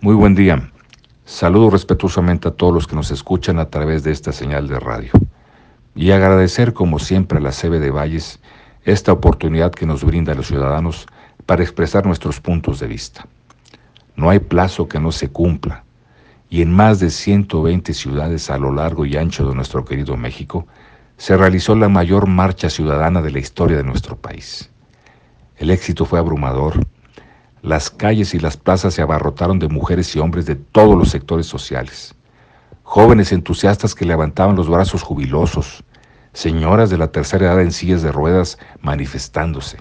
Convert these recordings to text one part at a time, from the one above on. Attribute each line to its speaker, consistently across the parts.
Speaker 1: Muy buen día. Saludo respetuosamente a todos los que nos escuchan a través de esta señal de radio. Y agradecer como siempre a la CB de Valles esta oportunidad que nos brinda a los ciudadanos para expresar nuestros puntos de vista. No hay plazo que no se cumpla. Y en más de 120 ciudades a lo largo y ancho de nuestro querido México se realizó la mayor marcha ciudadana de la historia de nuestro país. El éxito fue abrumador. Las calles y las plazas se abarrotaron de mujeres y hombres de todos los sectores sociales. Jóvenes entusiastas que levantaban los brazos jubilosos, señoras de la tercera edad en sillas de ruedas manifestándose,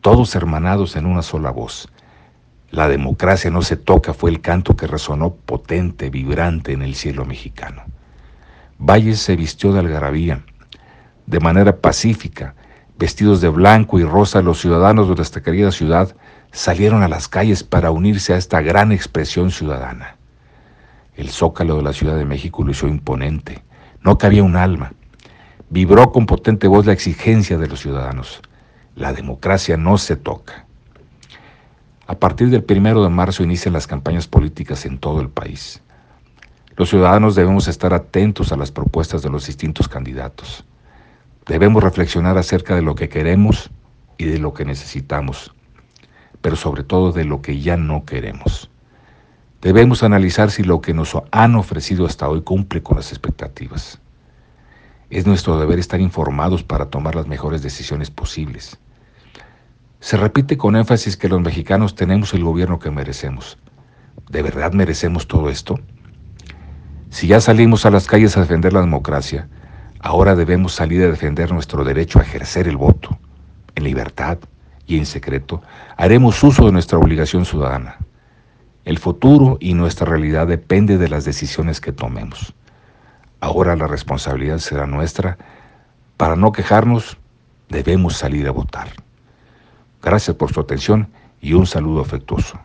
Speaker 1: todos hermanados en una sola voz. La democracia no se toca fue el canto que resonó potente, vibrante en el cielo mexicano. Valles se vistió de algarabía, de manera pacífica, vestidos de blanco y rosa, los ciudadanos de nuestra querida ciudad salieron a las calles para unirse a esta gran expresión ciudadana. El zócalo de la Ciudad de México lució imponente, no cabía un alma. Vibró con potente voz la exigencia de los ciudadanos. La democracia no se toca. A partir del primero de marzo inician las campañas políticas en todo el país. Los ciudadanos debemos estar atentos a las propuestas de los distintos candidatos. Debemos reflexionar acerca de lo que queremos y de lo que necesitamos, pero sobre todo de lo que ya no queremos. Debemos analizar si lo que nos han ofrecido hasta hoy cumple con las expectativas. Es nuestro deber estar informados para tomar las mejores decisiones posibles. Se repite con énfasis que los mexicanos tenemos el gobierno que merecemos. ¿De verdad merecemos todo esto? Si ya salimos a las calles a defender la democracia, Ahora debemos salir a defender nuestro derecho a ejercer el voto. En libertad y en secreto haremos uso de nuestra obligación ciudadana. El futuro y nuestra realidad depende de las decisiones que tomemos. Ahora la responsabilidad será nuestra. Para no quejarnos, debemos salir a votar. Gracias por su atención y un saludo afectuoso.